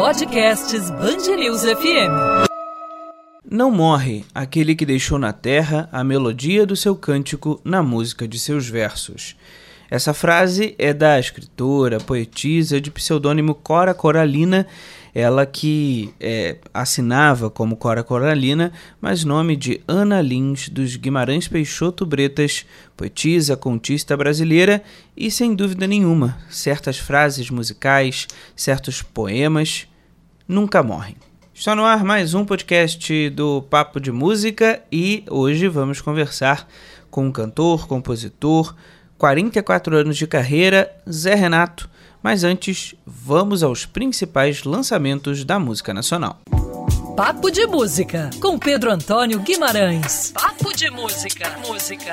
Podcasts Bangerils FM. Não morre aquele que deixou na terra a melodia do seu cântico na música de seus versos. Essa frase é da escritora, poetisa de pseudônimo Cora Coralina, ela que é, assinava como Cora Coralina, mas nome de Ana Lins dos Guimarães Peixoto Bretas, poetisa, contista brasileira e, sem dúvida nenhuma, certas frases musicais, certos poemas nunca morrem. Está no ar mais um podcast do Papo de Música e hoje vamos conversar com um cantor, compositor, 44 anos de carreira, Zé Renato. Mas antes, vamos aos principais lançamentos da música nacional. Papo de Música, com Pedro Antônio Guimarães. Papo de Música. Música.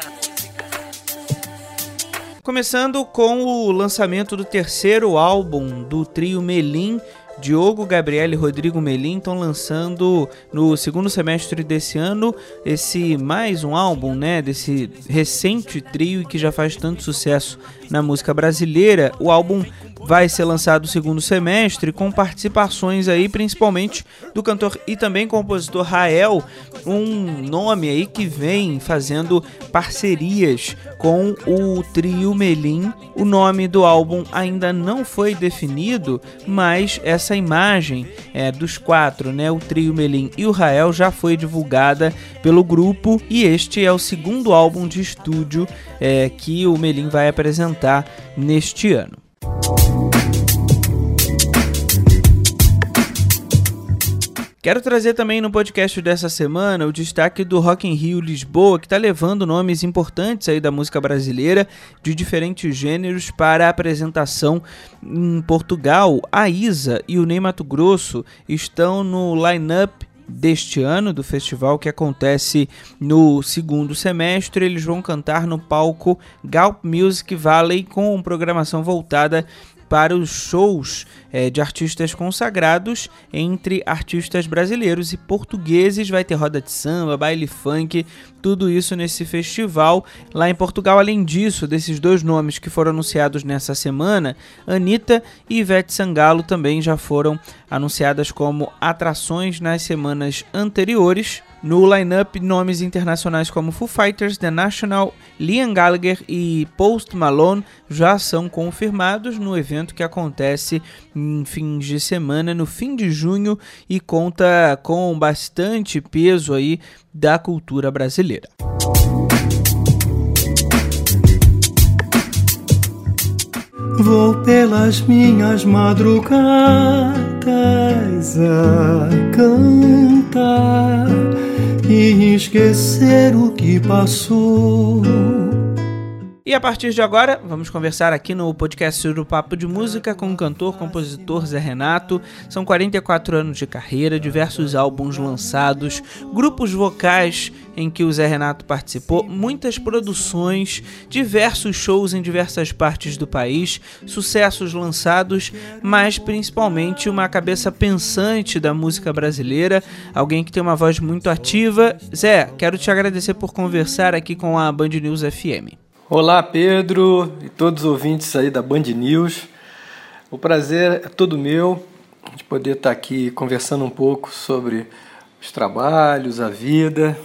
Começando com o lançamento do terceiro álbum do trio Melim, Diogo, Gabriel e Rodrigo Melim estão lançando no segundo semestre desse ano esse mais um álbum, né, desse recente trio que já faz tanto sucesso na música brasileira. O álbum vai ser lançado no segundo semestre com participações aí principalmente do cantor e também compositor Rael, um nome aí que vem fazendo parcerias com o trio Melim. O nome do álbum ainda não foi definido, mas essa imagem é, dos quatro, né, o trio Melim e o Rael já foi divulgada pelo grupo e este é o segundo álbum de estúdio é, que o Melim vai apresentar neste ano. Quero trazer também no podcast dessa semana o destaque do Rock in Rio Lisboa, que está levando nomes importantes aí da música brasileira de diferentes gêneros para a apresentação em Portugal. A Isa e o Ney Mato Grosso estão no line-up deste ano do festival que acontece no segundo semestre. Eles vão cantar no palco Galp Music Valley com programação voltada para os shows é, de artistas consagrados entre artistas brasileiros e portugueses. Vai ter roda de samba, baile funk, tudo isso nesse festival lá em Portugal. Além disso, desses dois nomes que foram anunciados nessa semana, Anitta e Ivete Sangalo também já foram anunciadas como atrações nas semanas anteriores. No line-up, nomes internacionais como Foo Fighters, The National, Liam Gallagher e Post Malone já são confirmados no evento que acontece em fins de semana, no fim de junho, e conta com bastante peso aí da cultura brasileira. Vou pelas minhas madrugadas a cantar e esquecer o que passou. E a partir de agora, vamos conversar aqui no podcast do Papo de Música com o cantor, compositor Zé Renato. São 44 anos de carreira, diversos álbuns lançados, grupos vocais em que o Zé Renato participou, muitas produções, diversos shows em diversas partes do país, sucessos lançados, mas principalmente uma cabeça pensante da música brasileira, alguém que tem uma voz muito ativa. Zé, quero te agradecer por conversar aqui com a Band News FM. Olá, Pedro e todos os ouvintes aí da Band News. O prazer é todo meu de poder estar aqui conversando um pouco sobre os trabalhos, a vida.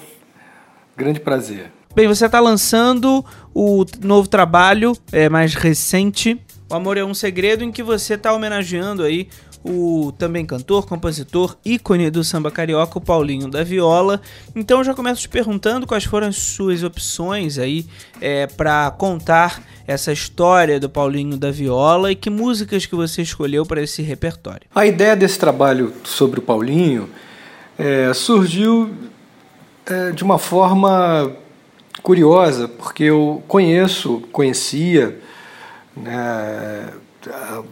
Grande prazer. Bem, você está lançando o novo trabalho é, mais recente, O Amor é um Segredo, em que você está homenageando aí o também cantor, compositor, ícone do samba carioca, o Paulinho da Viola. Então já começo te perguntando quais foram as suas opções aí é, para contar essa história do Paulinho da Viola e que músicas que você escolheu para esse repertório. A ideia desse trabalho sobre o Paulinho é, surgiu é, de uma forma curiosa, porque eu conheço, conhecia né,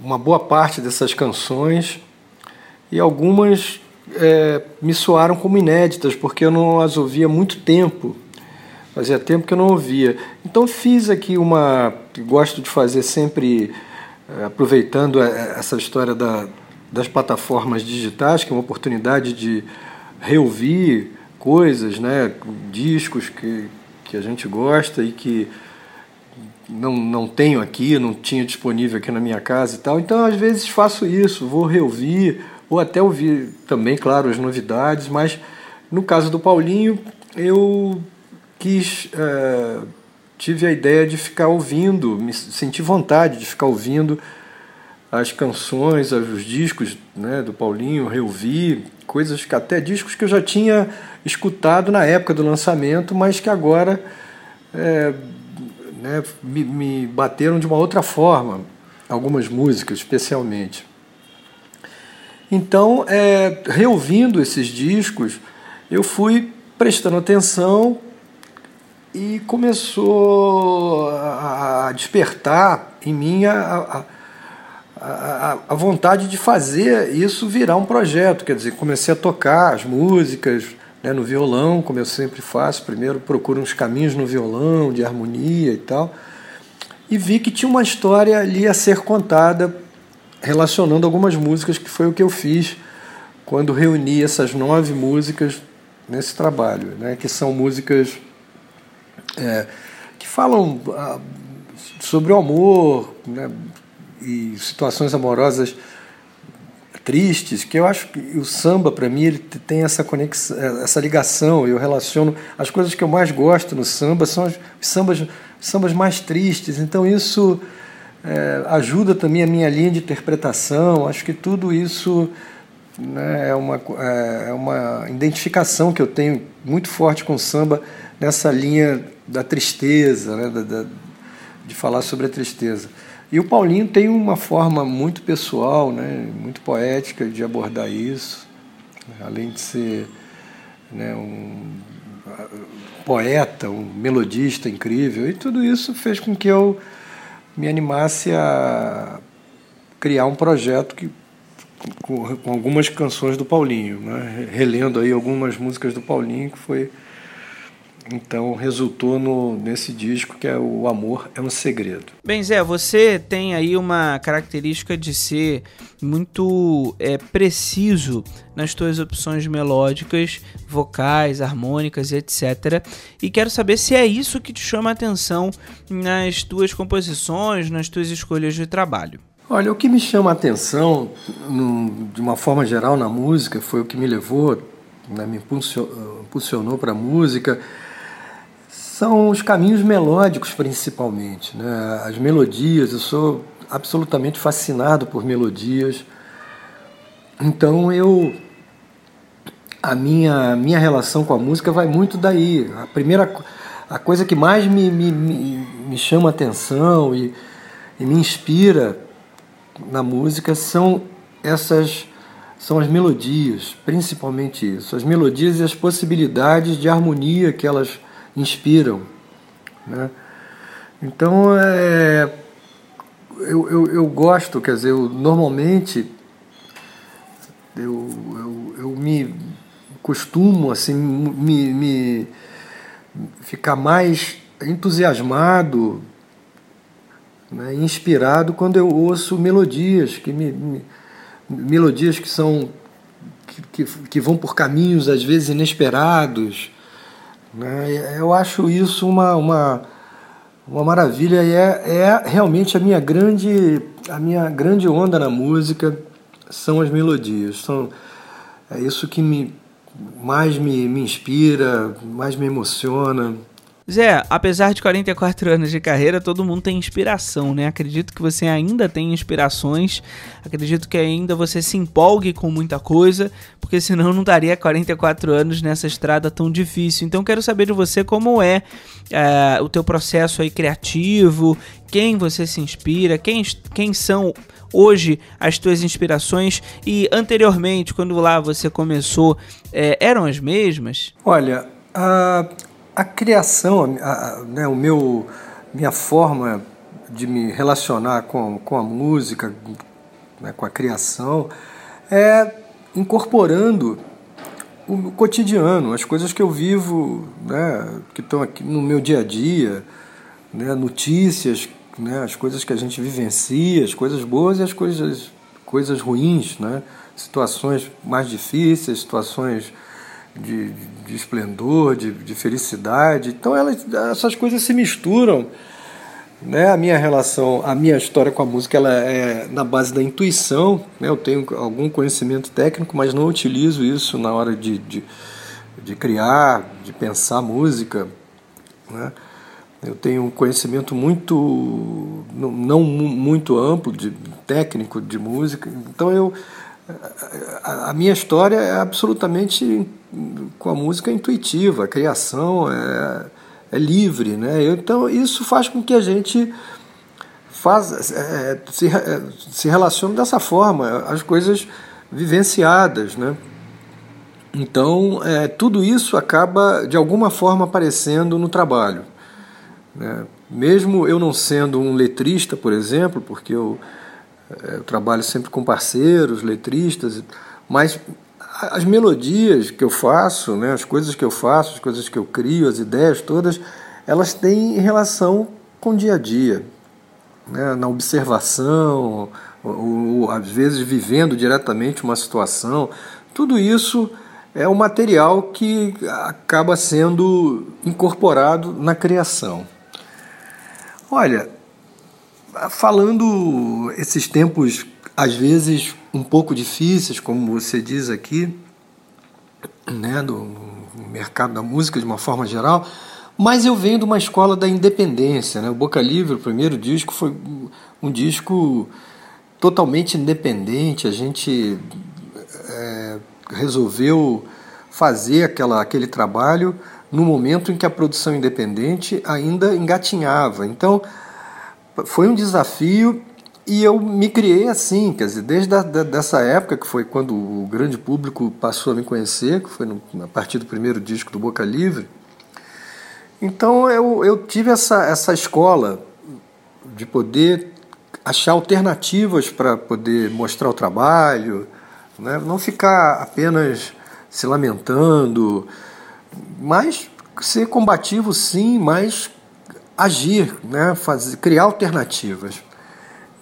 uma boa parte dessas canções e algumas é, me soaram como inéditas, porque eu não as ouvia há muito tempo. Fazia tempo que eu não ouvia. Então fiz aqui uma. Gosto de fazer sempre, é, aproveitando é, essa história da, das plataformas digitais, que é uma oportunidade de reouvir coisas, né, discos que, que a gente gosta e que não, não tenho aqui, não tinha disponível aqui na minha casa e tal. Então, às vezes, faço isso, vou reouvir, ou até ouvir também, claro, as novidades, mas no caso do Paulinho, eu quis, é, tive a ideia de ficar ouvindo, me senti vontade de ficar ouvindo as canções, os discos né, do Paulinho, reouvi, coisas que até discos que eu já tinha escutado na época do lançamento, mas que agora é, né, me, me bateram de uma outra forma, algumas músicas especialmente. Então, é, reouvindo esses discos, eu fui prestando atenção e começou a despertar em mim a, a, a, vontade de fazer isso virar um projeto. Quer dizer, comecei a tocar as músicas né, no violão, como eu sempre faço. Primeiro procuro uns caminhos no violão, de harmonia e tal. E vi que tinha uma história ali a ser contada relacionando algumas músicas, que foi o que eu fiz quando reuni essas nove músicas nesse trabalho, né, que são músicas é, que falam ah, sobre o amor né, e situações amorosas tristes, que eu acho que o samba, para mim, ele tem essa conexão, essa ligação. Eu relaciono as coisas que eu mais gosto no samba são os sambas, sambas mais tristes. Então isso é, ajuda também a minha linha de interpretação. Acho que tudo isso né, é, uma, é, é uma identificação que eu tenho muito forte com o samba nessa linha da tristeza, né, da, da, de falar sobre a tristeza. E o Paulinho tem uma forma muito pessoal, né, muito poética de abordar isso, além de ser né, um poeta, um melodista incrível, e tudo isso fez com que eu me animasse a criar um projeto que com, com algumas canções do Paulinho, né? relendo aí algumas músicas do Paulinho que foi então resultou no, nesse disco que é o Amor é um Segredo. Bem, Zé, você tem aí uma característica de ser muito é, preciso nas suas opções melódicas, vocais, harmônicas, etc. E quero saber se é isso que te chama a atenção nas tuas composições, nas tuas escolhas de trabalho. Olha, o que me chama a atenção, de uma forma geral, na música, foi o que me levou, né, me impulsionou para a música, são os caminhos melódicos, principalmente. Né? As melodias, eu sou absolutamente fascinado por melodias. Então, eu. A minha, minha relação com a música vai muito daí. A primeira a coisa que mais me, me, me, chama atenção e, e me inspira na música são essas são as melodias, principalmente isso, as melodias e as possibilidades de harmonia que elas inspiram. Né? Então, é, eu, eu, eu, gosto, quer dizer, eu, normalmente eu, eu, eu me costumo assim, me, me ficar mais entusiasmado né, inspirado quando eu ouço melodias que me, me melodias que são que, que, que, vão por caminhos às vezes inesperados. Né? Eu acho isso uma, uma, uma maravilha e é, é realmente a minha grande a minha grande onda na música são as melodias. São, é isso que me mais me, me inspira, mais me emociona. Zé, apesar de 44 anos de carreira, todo mundo tem inspiração, né? Acredito que você ainda tem inspirações, acredito que ainda você se empolgue com muita coisa, porque senão não daria 44 anos nessa estrada tão difícil. Então quero saber de você como é, é o teu processo aí criativo, quem você se inspira, quem, quem são hoje as tuas inspirações e anteriormente, quando lá você começou, é, eram as mesmas? Olha, a a criação, a, a, né, o meu, minha forma de me relacionar com, com a música, né, com a criação, é incorporando o cotidiano, as coisas que eu vivo, né, que estão aqui no meu dia a dia, né, notícias, né, as coisas que a gente vivencia, as coisas boas e as coisas, coisas ruins, né, situações mais difíceis, situações de, de esplendor, de, de, felicidade. Então elas, essas coisas se misturam Né? A minha relação, a minha história com a música, ela é na base da intuição. Né? Eu tenho algum conhecimento técnico, mas não utilizo isso na hora de, de, de criar, de pensar música. Né? Eu tenho um conhecimento muito, não muito amplo, de técnico de música. Então eu, a minha história é absolutamente com a música intuitiva, a criação é, é livre, né? Então isso faz com que a gente faz, é, se, é, se relacione dessa forma, as coisas vivenciadas, né? Então é, tudo isso acaba de alguma forma aparecendo no trabalho. Né? Mesmo eu não sendo um letrista, por exemplo, porque eu, é, eu trabalho sempre com parceiros, letristas, mas as melodias que eu faço, né, as coisas que eu faço, as coisas que eu crio, as ideias todas, elas têm relação com o dia a dia, né, na observação, ou, ou, às vezes vivendo diretamente uma situação. Tudo isso é um material que acaba sendo incorporado na criação. Olha, falando esses tempos às vezes um pouco difíceis, como você diz aqui, né, do mercado da música de uma forma geral, mas eu venho de uma escola da independência, né? O Boca Livre, o primeiro disco foi um disco totalmente independente. A gente é, resolveu fazer aquela, aquele trabalho no momento em que a produção independente ainda engatinhava. Então, foi um desafio e eu me criei assim, quer dizer, desde a, da, dessa época, que foi quando o grande público passou a me conhecer, que foi no, a partir do primeiro disco do Boca Livre. Então eu, eu tive essa, essa escola de poder achar alternativas para poder mostrar o trabalho, né? não ficar apenas se lamentando, mas ser combativo sim, mas agir, né? Fazer, criar alternativas.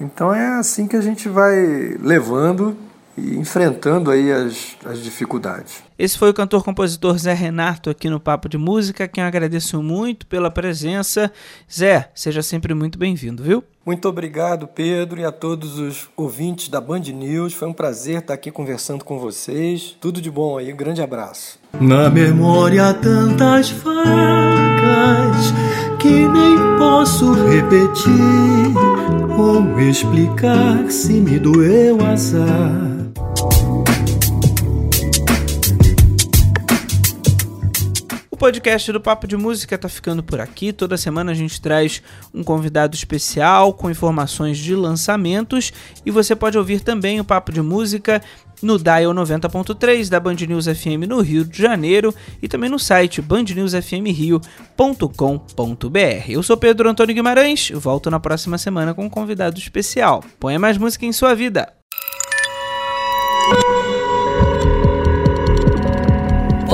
Então é assim que a gente vai levando e enfrentando aí as, as dificuldades. Esse foi o cantor-compositor Zé Renato aqui no Papo de Música, quem eu agradeço muito pela presença. Zé, seja sempre muito bem-vindo, viu? Muito obrigado, Pedro, e a todos os ouvintes da Band News. Foi um prazer estar aqui conversando com vocês. Tudo de bom aí, um grande abraço. Na memória tantas facas que nem posso repetir ou explicar se me doeu azar. Podcast do Papo de Música está ficando por aqui. Toda semana a gente traz um convidado especial com informações de lançamentos e você pode ouvir também o Papo de Música no Dial 90.3 da Band News FM no Rio de Janeiro e também no site bandnewsfmrio.com.br. Eu sou Pedro Antônio Guimarães, volto na próxima semana com um convidado especial. Ponha mais música em sua vida.